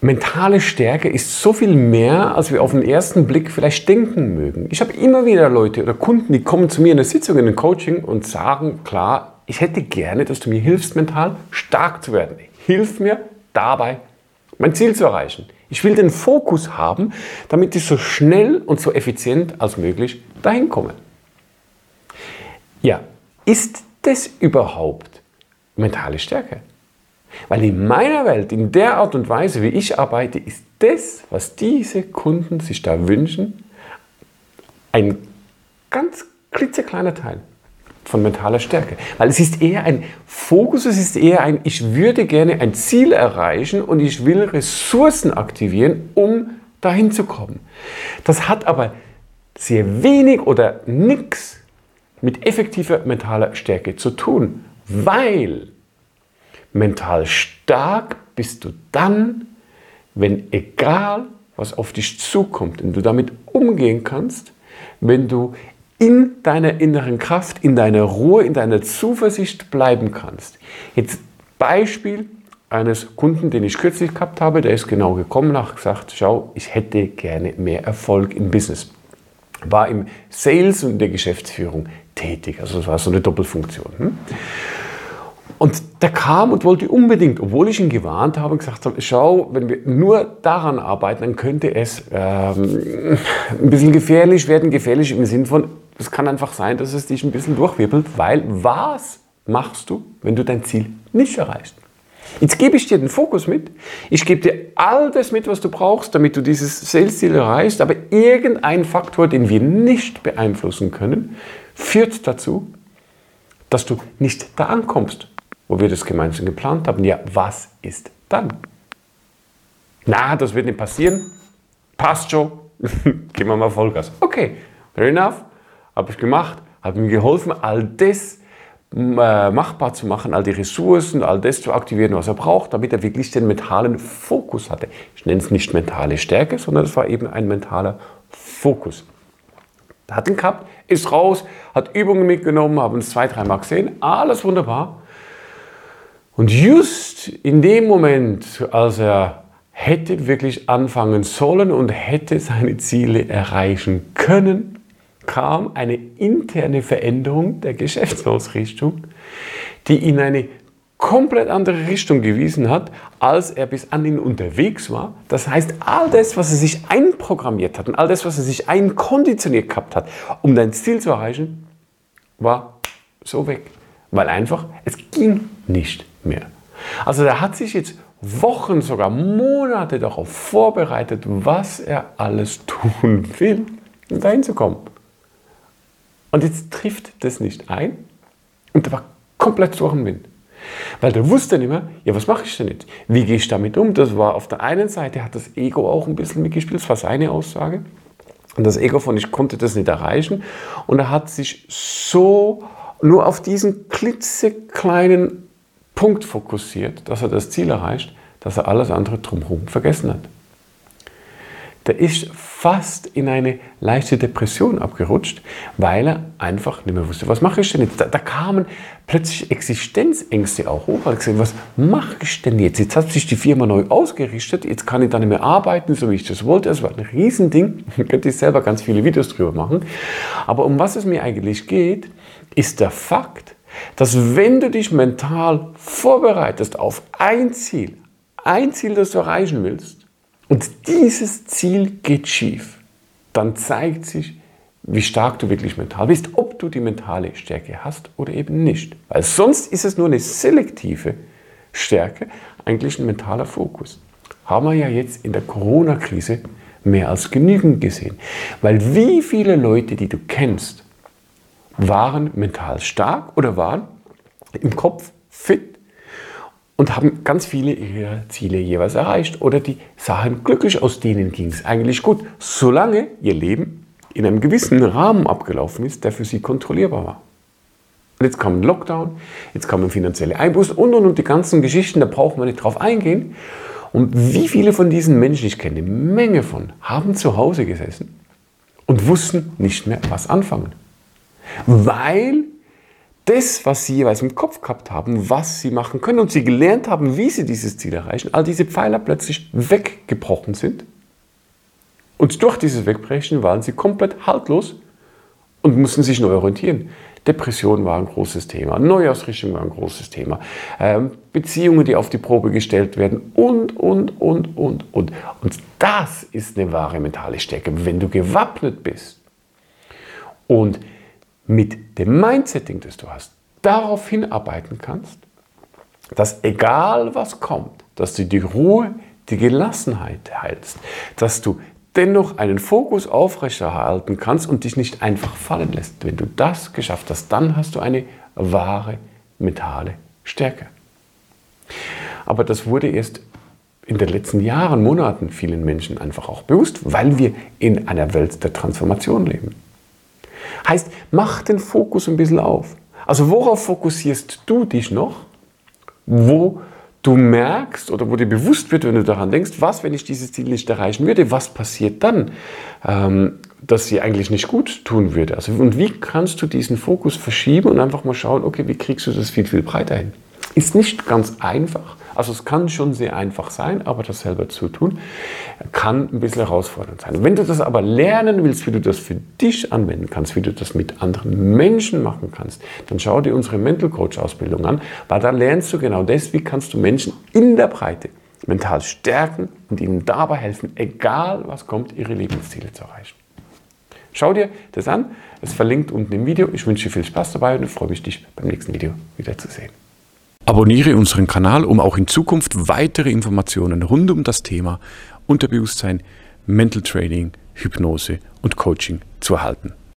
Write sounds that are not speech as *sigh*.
mentale Stärke ist so viel mehr, als wir auf den ersten Blick vielleicht denken mögen. Ich habe immer wieder Leute oder Kunden, die kommen zu mir in der Sitzung, in ein Coaching und sagen, klar, ich hätte gerne, dass du mir hilfst, mental stark zu werden. Hilf mir dabei, mein Ziel zu erreichen. Ich will den Fokus haben, damit ich so schnell und so effizient als möglich dahin komme. Ja, ist das überhaupt mentale Stärke? Weil in meiner Welt, in der Art und Weise, wie ich arbeite, ist das, was diese Kunden sich da wünschen, ein ganz klitzekleiner Teil von mentaler Stärke. Weil es ist eher ein Fokus, es ist eher ein, ich würde gerne ein Ziel erreichen und ich will Ressourcen aktivieren, um dahin zu kommen. Das hat aber sehr wenig oder nichts mit effektiver mentaler Stärke zu tun, weil mental stark bist du dann, wenn egal was auf dich zukommt und du damit umgehen kannst, wenn du in deiner inneren Kraft, in deiner Ruhe, in deiner Zuversicht bleiben kannst. Jetzt Beispiel eines Kunden, den ich kürzlich gehabt habe, der ist genau gekommen und hat gesagt, schau, ich hätte gerne mehr Erfolg im Business. War im Sales und der Geschäftsführung tätig, also das war so eine Doppelfunktion. Hm? Und der kam und wollte unbedingt, obwohl ich ihn gewarnt habe und gesagt habe, schau, wenn wir nur daran arbeiten, dann könnte es ähm, ein bisschen gefährlich werden, gefährlich im Sinn von, es kann einfach sein, dass es dich ein bisschen durchwirbelt, weil was machst du, wenn du dein Ziel nicht erreichst? Jetzt gebe ich dir den Fokus mit. Ich gebe dir all das mit, was du brauchst, damit du dieses Sales-Ziel erreichst. Aber irgendein Faktor, den wir nicht beeinflussen können, führt dazu, dass du nicht da ankommst, wo wir das gemeinsam geplant haben. Ja, was ist dann? Na, das wird nicht passieren. Passt schon. *laughs* Gehen wir mal Vollgas. Okay, fair enough habe ich gemacht, habe ihm geholfen, all das äh, machbar zu machen, all die Ressourcen, all das zu aktivieren, was er braucht, damit er wirklich den mentalen Fokus hatte. Ich nenne es nicht mentale Stärke, sondern es war eben ein mentaler Fokus. Hat ihn gehabt, ist raus, hat Übungen mitgenommen, haben uns zwei, dreimal gesehen, alles wunderbar. Und just in dem Moment, als er hätte wirklich anfangen sollen und hätte seine Ziele erreichen können, kam eine interne Veränderung der Geschäftsausrichtung, die in eine komplett andere Richtung gewiesen hat, als er bis anhin unterwegs war. Das heißt, all das, was er sich einprogrammiert hat und all das, was er sich einkonditioniert gehabt hat, um dein Ziel zu erreichen, war so weg. Weil einfach, es ging nicht mehr. Also er hat sich jetzt Wochen, sogar Monate darauf vorbereitet, was er alles *laughs* tun will, um dahin zu kommen. Und jetzt trifft das nicht ein und er war komplett durch den Wind. Weil der wusste nicht mehr, ja, was mache ich denn jetzt? Wie gehe ich damit um? Das war auf der einen Seite, hat das Ego auch ein bisschen mitgespielt, das war seine Aussage. Und das Ego von ich konnte das nicht erreichen. Und er hat sich so nur auf diesen klitzekleinen Punkt fokussiert, dass er das Ziel erreicht, dass er alles andere drumherum vergessen hat der ist fast in eine leichte Depression abgerutscht, weil er einfach nicht mehr wusste, was mache ich denn jetzt? Da, da kamen plötzlich Existenzängste auch hoch. Er hat gesagt, was mache ich denn jetzt? Jetzt hat sich die Firma neu ausgerichtet, jetzt kann ich da nicht mehr arbeiten, so wie ich das wollte. Das war ein Riesending, da könnte ich selber ganz viele Videos drüber machen. Aber um was es mir eigentlich geht, ist der Fakt, dass wenn du dich mental vorbereitest auf ein Ziel, ein Ziel, das du erreichen willst, und dieses Ziel geht schief, dann zeigt sich, wie stark du wirklich mental bist, ob du die mentale Stärke hast oder eben nicht. Weil sonst ist es nur eine selektive Stärke, eigentlich ein mentaler Fokus. Haben wir ja jetzt in der Corona-Krise mehr als genügend gesehen. Weil wie viele Leute, die du kennst, waren mental stark oder waren im Kopf fit, und haben ganz viele ihrer Ziele jeweils erreicht oder die sahen glücklich aus, denen ging es eigentlich gut, solange ihr Leben in einem gewissen Rahmen abgelaufen ist, der für sie kontrollierbar war. Und jetzt kam ein Lockdown, jetzt kamen finanzielle Einbußen und, und, und die ganzen Geschichten, da brauchen wir nicht drauf eingehen. Und wie viele von diesen Menschen, ich kenne eine Menge von, haben zu Hause gesessen und wussten nicht mehr, was anfangen. Weil das, was sie jeweils im Kopf gehabt haben, was sie machen können und sie gelernt haben, wie sie dieses Ziel erreichen, all diese Pfeiler plötzlich weggebrochen sind. Und durch dieses Wegbrechen waren sie komplett haltlos und mussten sich neu orientieren. Depression war ein großes Thema, Neuausrichtung war ein großes Thema, ähm, Beziehungen, die auf die Probe gestellt werden und, und, und, und, und. Und das ist eine wahre mentale Stärke, wenn du gewappnet bist und mit dem Mindsetting, das du hast, darauf hinarbeiten kannst, dass egal was kommt, dass du die Ruhe, die Gelassenheit hältst, dass du dennoch einen Fokus aufrechterhalten kannst und dich nicht einfach fallen lässt. Wenn du das geschafft hast, dann hast du eine wahre mentale Stärke. Aber das wurde erst in den letzten Jahren, Monaten vielen Menschen einfach auch bewusst, weil wir in einer Welt der Transformation leben. Heißt, mach den Fokus ein bisschen auf. Also worauf fokussierst du dich noch? Wo du merkst oder wo dir bewusst wird, wenn du daran denkst, was, wenn ich dieses Ziel nicht erreichen würde, was passiert dann, ähm, dass sie eigentlich nicht gut tun würde. Also, und wie kannst du diesen Fokus verschieben und einfach mal schauen, okay, wie kriegst du das viel, viel breiter hin? Ist nicht ganz einfach. Also es kann schon sehr einfach sein, aber das selber zu tun, kann ein bisschen herausfordernd sein. Wenn du das aber lernen willst, wie du das für dich anwenden kannst, wie du das mit anderen Menschen machen kannst, dann schau dir unsere Mental Coach Ausbildung an, weil da lernst du genau das, wie kannst du Menschen in der Breite mental stärken und ihnen dabei helfen, egal was kommt, ihre Lebensziele zu erreichen. Schau dir das an, es verlinkt unten im Video. Ich wünsche dir viel Spaß dabei und freue mich, dich beim nächsten Video wiederzusehen. Abonniere unseren Kanal, um auch in Zukunft weitere Informationen rund um das Thema Unterbewusstsein, Mental Training, Hypnose und Coaching zu erhalten.